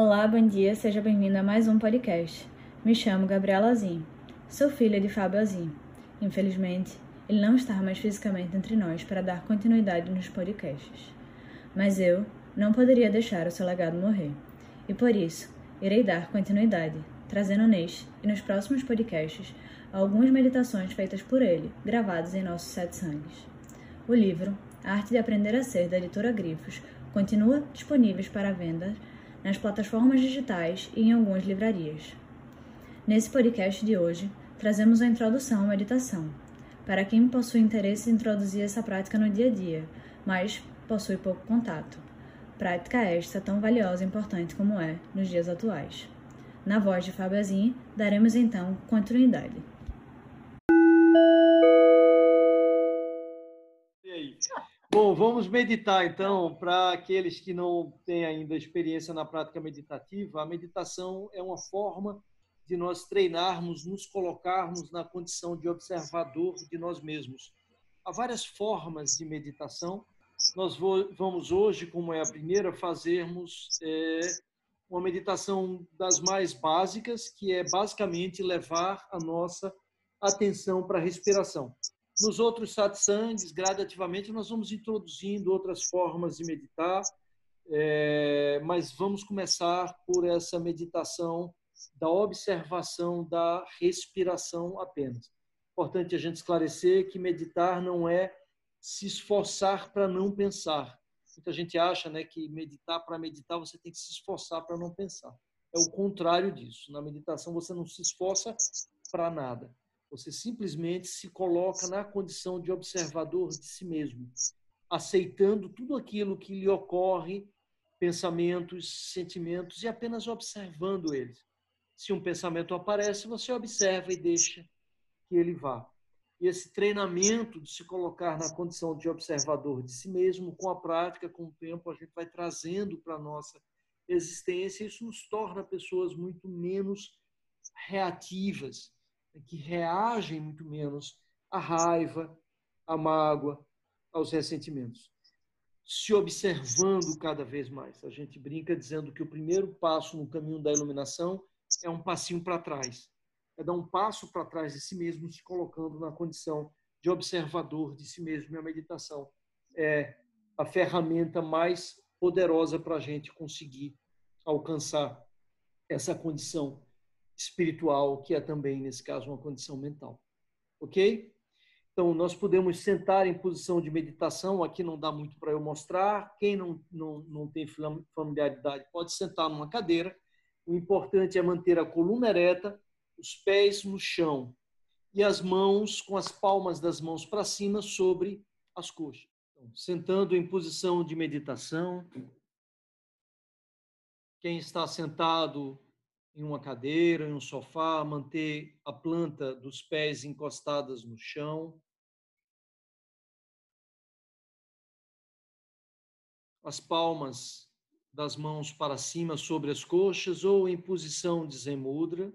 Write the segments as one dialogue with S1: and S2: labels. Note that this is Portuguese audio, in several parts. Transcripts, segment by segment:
S1: Olá, bom dia, seja bem-vindo a mais um podcast. Me chamo Gabriela Azim, sou filha de Fábio Azim. Infelizmente, ele não está mais fisicamente entre nós para dar continuidade nos podcasts. Mas eu não poderia deixar o seu legado morrer. E por isso, irei dar continuidade, trazendo neste e nos próximos podcasts algumas meditações feitas por ele, gravadas em nossos sete sangues. O livro A Arte de Aprender a Ser, da editora Grifos, continua disponível para venda nas plataformas digitais e em algumas livrarias. Nesse podcast de hoje, trazemos a introdução à meditação, para quem possui interesse em introduzir essa prática no dia a dia, mas possui pouco contato. Prática esta tão valiosa e importante como é nos dias atuais. Na voz de Fábio daremos então continuidade.
S2: Bom, vamos meditar então. Para aqueles que não têm ainda experiência na prática meditativa, a meditação é uma forma de nós treinarmos, nos colocarmos na condição de observador de nós mesmos. Há várias formas de meditação. Nós vamos hoje, como é a primeira, fazermos é, uma meditação das mais básicas, que é basicamente levar a nossa atenção para a respiração. Nos outros satsangs, gradativamente, nós vamos introduzindo outras formas de meditar, é, mas vamos começar por essa meditação da observação da respiração apenas. Importante a gente esclarecer que meditar não é se esforçar para não pensar. Muita gente acha né, que meditar para meditar você tem que se esforçar para não pensar. É o contrário disso. Na meditação você não se esforça para nada. Você simplesmente se coloca na condição de observador de si mesmo, aceitando tudo aquilo que lhe ocorre, pensamentos, sentimentos, e apenas observando eles. Se um pensamento aparece, você observa e deixa que ele vá. E esse treinamento de se colocar na condição de observador de si mesmo, com a prática, com o tempo, a gente vai trazendo para a nossa existência. Isso nos torna pessoas muito menos reativas, que reagem muito menos à raiva, à mágoa, aos ressentimentos. Se observando cada vez mais. A gente brinca dizendo que o primeiro passo no caminho da iluminação é um passinho para trás. É dar um passo para trás de si mesmo, se colocando na condição de observador de si mesmo. E a meditação é a ferramenta mais poderosa para a gente conseguir alcançar essa condição espiritual, que é também, nesse caso, uma condição mental. Ok? Então, nós podemos sentar em posição de meditação. Aqui não dá muito para eu mostrar. Quem não, não, não tem familiaridade pode sentar numa cadeira. O importante é manter a coluna ereta, os pés no chão e as mãos com as palmas das mãos para cima sobre as coxas. Então, sentando em posição de meditação. Quem está sentado em uma cadeira, em um sofá, manter a planta dos pés encostadas no chão. As palmas das mãos para cima sobre as coxas ou em posição de zemudra.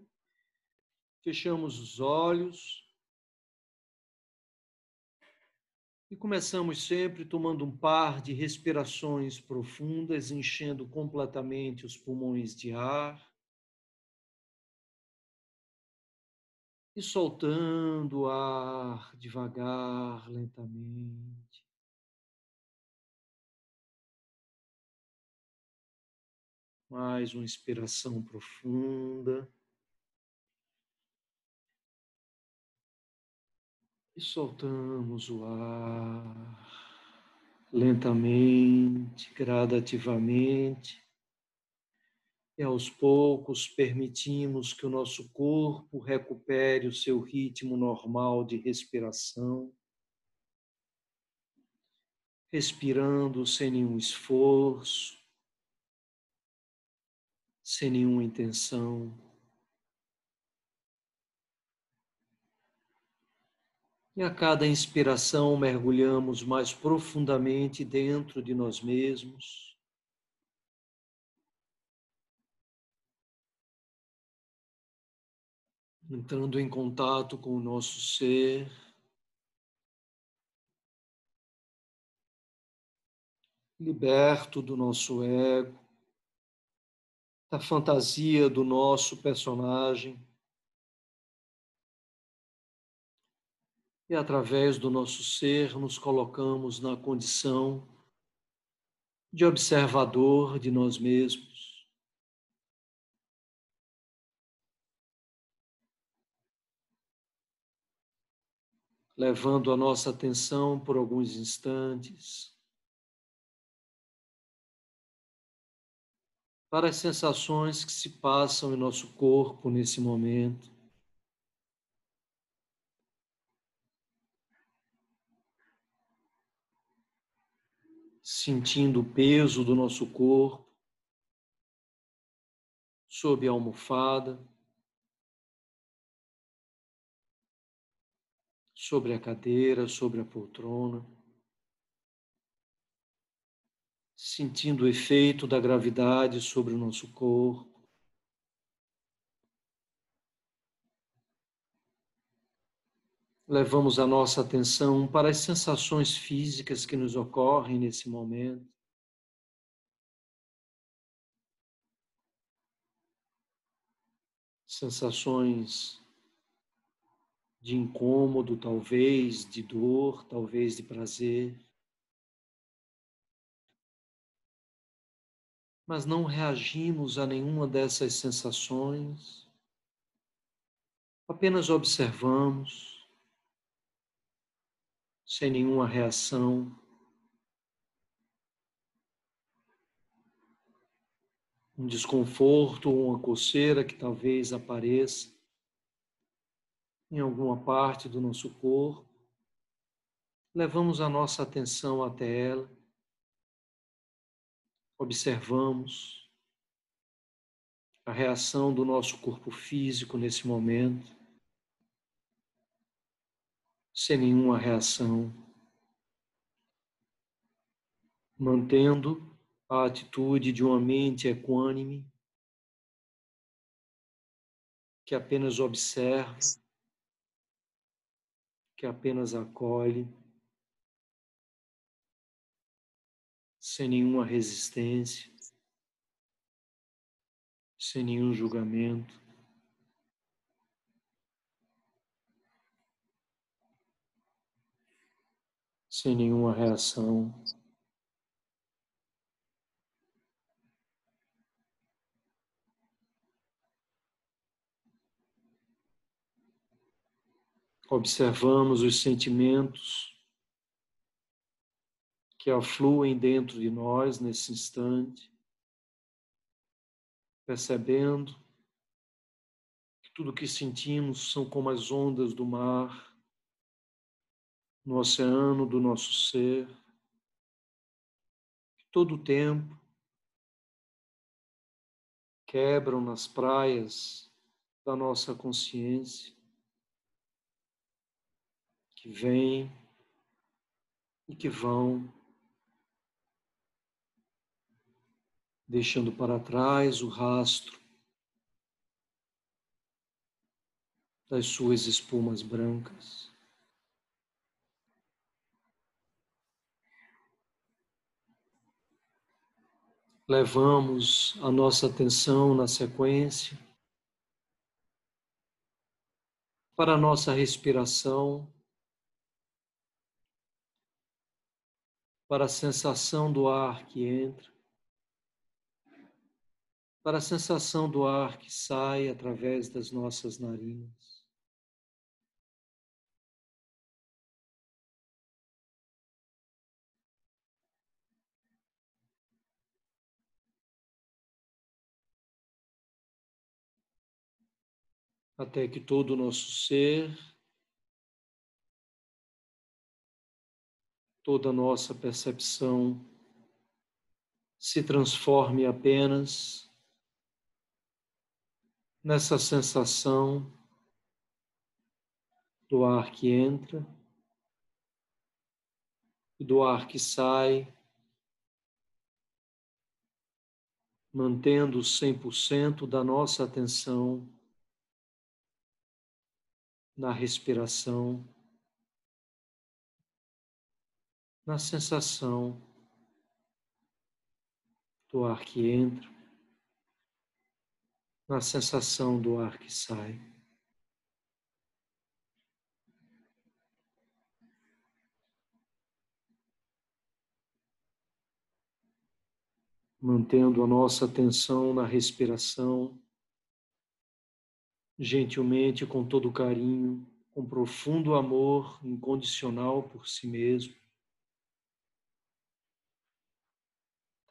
S2: Fechamos os olhos. E começamos sempre tomando um par de respirações profundas, enchendo completamente os pulmões de ar. E soltando o ar devagar, lentamente. Mais uma inspiração profunda. E soltamos o ar lentamente, gradativamente. E aos poucos permitimos que o nosso corpo recupere o seu ritmo normal de respiração, respirando sem nenhum esforço, sem nenhuma intenção. E a cada inspiração mergulhamos mais profundamente dentro de nós mesmos entrando em contato com o nosso ser. Liberto do nosso ego, da fantasia do nosso personagem. E através do nosso ser nos colocamos na condição de observador de nós mesmos. Levando a nossa atenção por alguns instantes. Para as sensações que se passam em nosso corpo nesse momento. Sentindo o peso do nosso corpo. Sob a almofada, sobre a cadeira, sobre a poltrona. sentindo o efeito da gravidade sobre o nosso corpo. Levamos a nossa atenção para as sensações físicas que nos ocorrem nesse momento. Sensações de incômodo, talvez, de dor, talvez de prazer. mas não reagimos a nenhuma dessas sensações, apenas observamos, sem nenhuma reação. Um desconforto uma coceira que talvez apareça em alguma parte do nosso corpo, levamos a nossa atenção até ela. Observamos a reação do nosso corpo físico nesse momento, sem nenhuma reação, mantendo a atitude de uma mente equânime que apenas observa, que apenas acolhe. sem nenhuma resistência, sem nenhum julgamento. Sem nenhuma reação. Observamos os sentimentos que afluem dentro de nós nesse instante, percebendo que tudo que sentimos são como as ondas do mar, no oceano do nosso ser, que todo o tempo quebram nas praias da nossa consciência, que vêm e que vão deixando para trás o rastro das suas espumas brancas. Levamos a nossa atenção na sequência para a nossa respiração, para a sensação do ar que entra para a sensação do ar que sai através das nossas narinas. Até que todo o nosso ser, toda a nossa percepção se transforme apenas nessa sensação do ar que entra e do ar que sai, mantendo 100% da nossa atenção na respiração, na sensação do ar que entra na sensação do ar que sai. Mantendo a nossa atenção na respiração, gentilmente, com todo carinho, com profundo amor incondicional por si mesmo.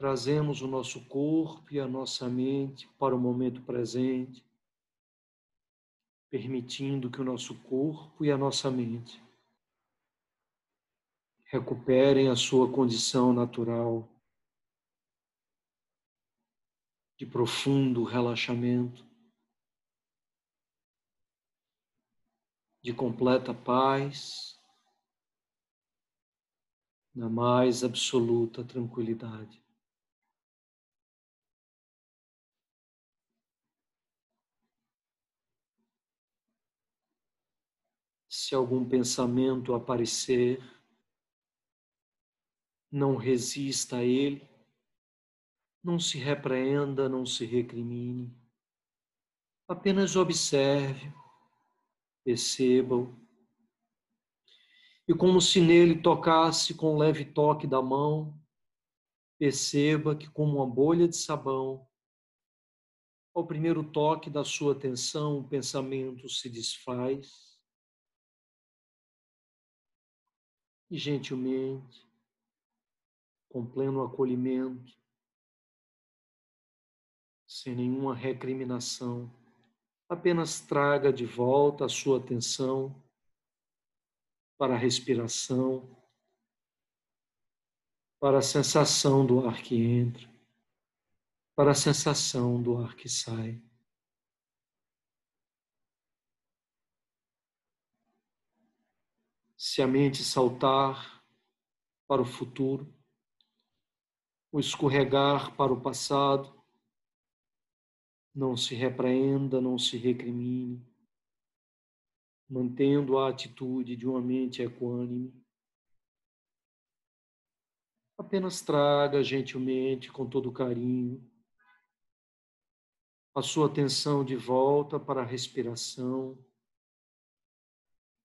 S2: Trazemos o nosso corpo e a nossa mente para o momento presente, permitindo que o nosso corpo e a nossa mente recuperem a sua condição natural de profundo relaxamento. de completa paz, na mais absoluta tranquilidade. Se algum pensamento aparecer, não resista a ele, não se repreenda, não se recrimine, apenas observe perceba-o. E como se nele tocasse com um leve toque da mão, perceba que, como uma bolha de sabão, ao primeiro toque da sua atenção, o pensamento se desfaz e, gentilmente, com pleno acolhimento, sem nenhuma recriminação, apenas traga de volta a sua atenção para a respiração, para a sensação do ar que entra, para a sensação do ar que sai. Se a mente saltar para o futuro, ou escorregar para o passado, não se repreenda, não se recrimine, mantendo a atitude de uma mente equânime. Apenas traga gentilmente, com todo carinho, a sua atenção de volta para a respiração,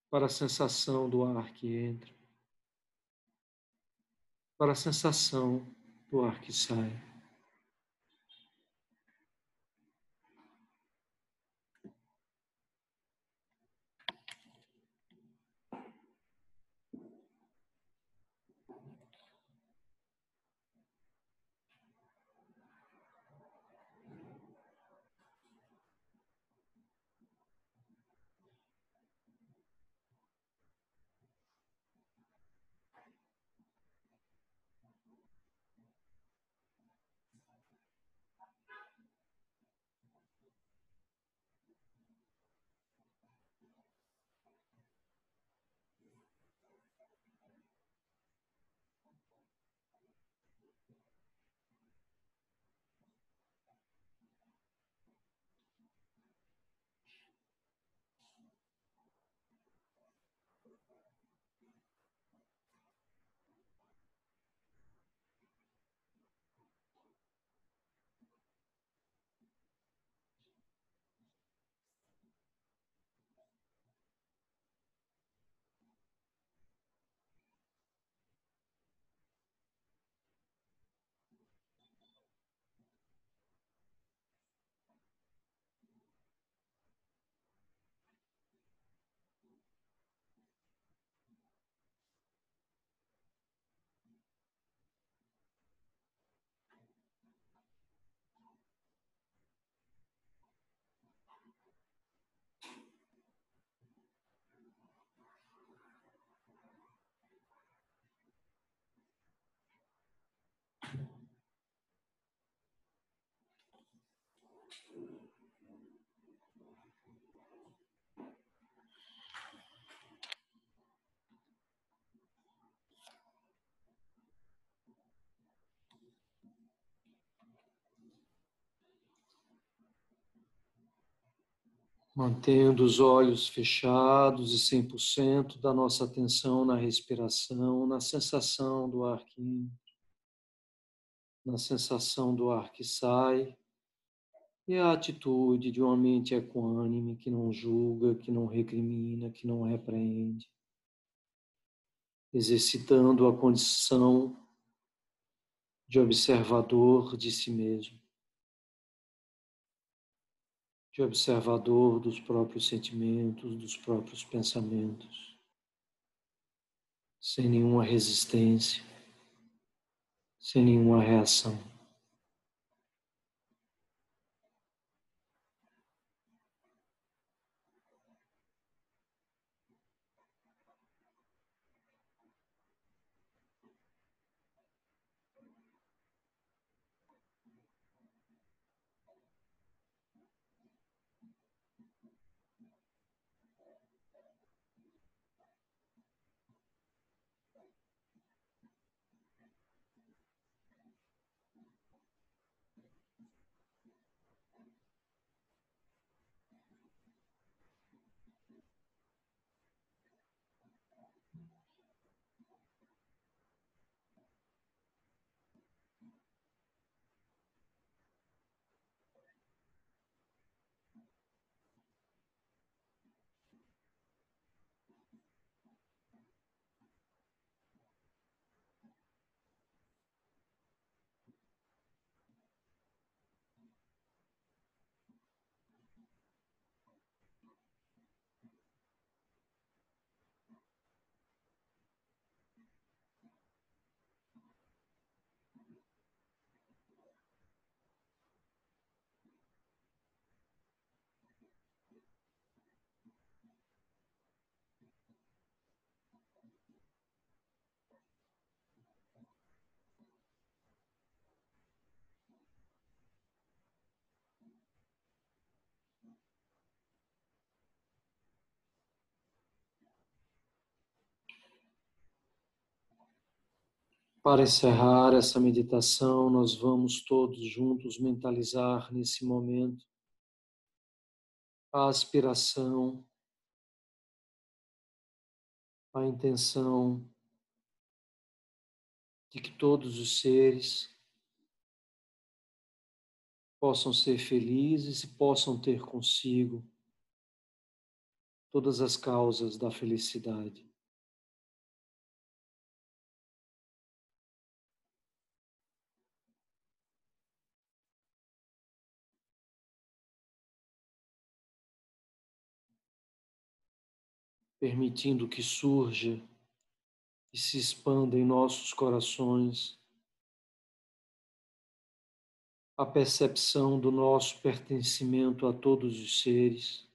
S2: para a sensação do ar que entra, para a sensação do ar que sai. Mantendo os olhos fechados e 100% da nossa atenção na respiração, na sensação do ar que entra, na sensação do ar que sai, E a atitude de uma mente equânime que não julga, que não recrimina, que não repreende, exercitando a condição de observador de si mesmo, de observador dos próprios sentimentos, dos próprios pensamentos, sem nenhuma resistência, sem nenhuma reação. Para encerrar essa meditação, nós vamos todos juntos mentalizar nesse momento a aspiração, a intenção de que todos os seres possam ser felizes e possam ter consigo todas as causas da felicidade. Permitindo que surja e se expanda em nossos corações a percepção do nosso pertencimento a todos os seres.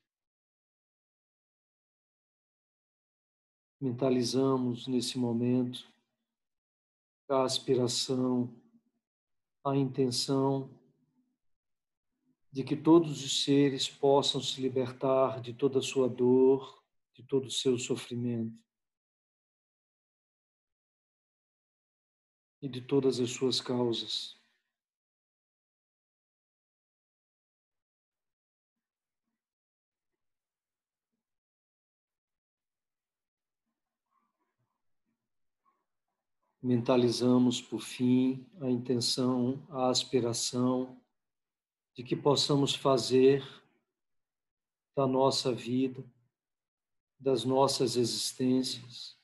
S2: Mentalizamos nesse momento a aspiração, a intenção de que todos os seres possam se libertar de toda a sua dor, de todo o seu sofrimento e de todas as suas causas. Mentalizamos, por fim, a intenção, a aspiração de que possamos fazer da nossa vida das nossas existências,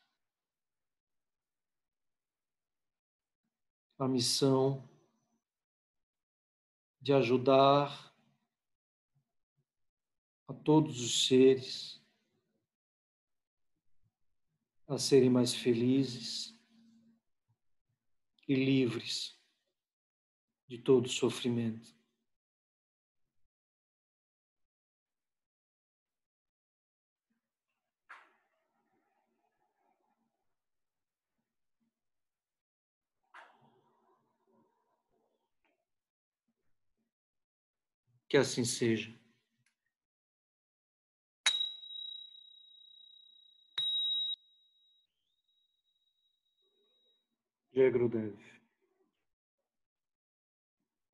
S2: a missão de ajudar a todos os seres a serem mais felizes e livres de todo sofrimento. Que assim seja. Jai Gurudev.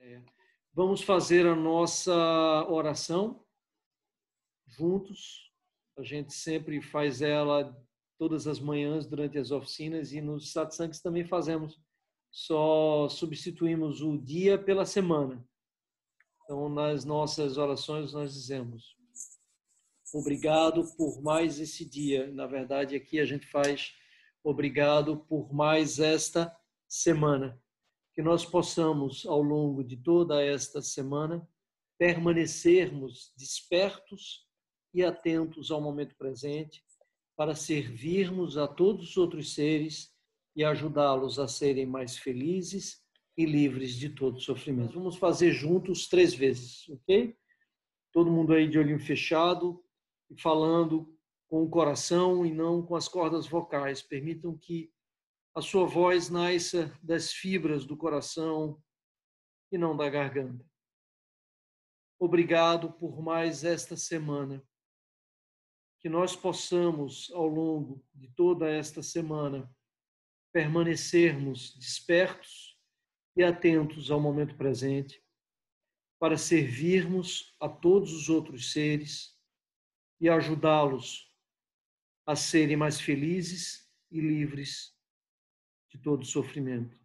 S2: É. Vamos fazer a nossa oração juntos. A gente sempre faz ela todas as manhãs durante as oficinas e nos satsangs também fazemos. Só substituímos o dia pela semana. Então, nas nossas orações, nós dizemos: Obrigado por mais esse dia. Na verdade, aqui a gente faz obrigado por mais esta semana. Que nós possamos, ao longo de toda esta semana, permanecermos despertos e atentos ao momento presente, para servirmos a todos os outros seres e ajudá-los a serem mais felizes e livres de todo sofrimento. Vamos fazer juntos três vezes, ok? Todo mundo aí de olhinho fechado, e falando com o coração e não com as cordas vocais. Permitam que a sua voz nasça das fibras do coração e não da garganta. Obrigado por mais esta semana. Que nós possamos, ao longo de toda esta semana, permanecermos despertos e atentos ao momento presente, para servirmos a todos os outros seres e ajudá-los a serem mais felizes e livres de todo sofrimento.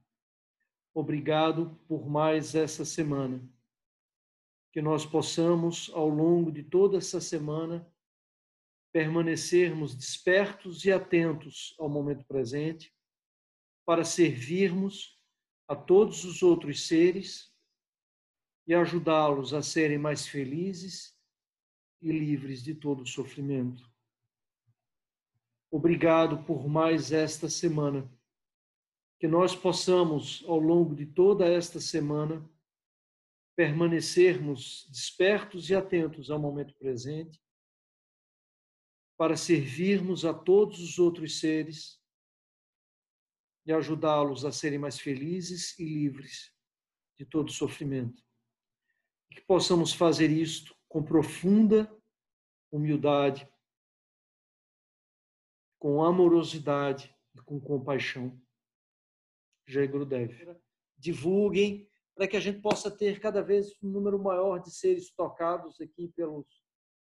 S2: Obrigado por mais essa semana. Que nós possamos, ao longo de toda essa semana, permanecermos despertos e atentos ao momento presente, para servirmos a todos os outros seres e ajudá-los a serem mais felizes e livres de todo sofrimento. Obrigado por mais esta semana. Que nós possamos, ao longo de toda esta semana, permanecermos despertos e atentos ao momento presente, para servirmos a todos os outros seres e ajudá-los a serem mais felizes e livres de todo sofrimento. E que possamos fazer isto com profunda humildade, com amorosidade e com compaixão. Jai Gurudev. Divulguem para que a gente possa ter cada vez um número maior de seres tocados aqui pelos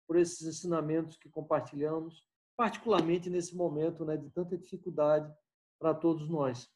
S2: por esses ensinamentos que compartilhamos, particularmente nesse momento né, de tanta dificuldade para todos nós.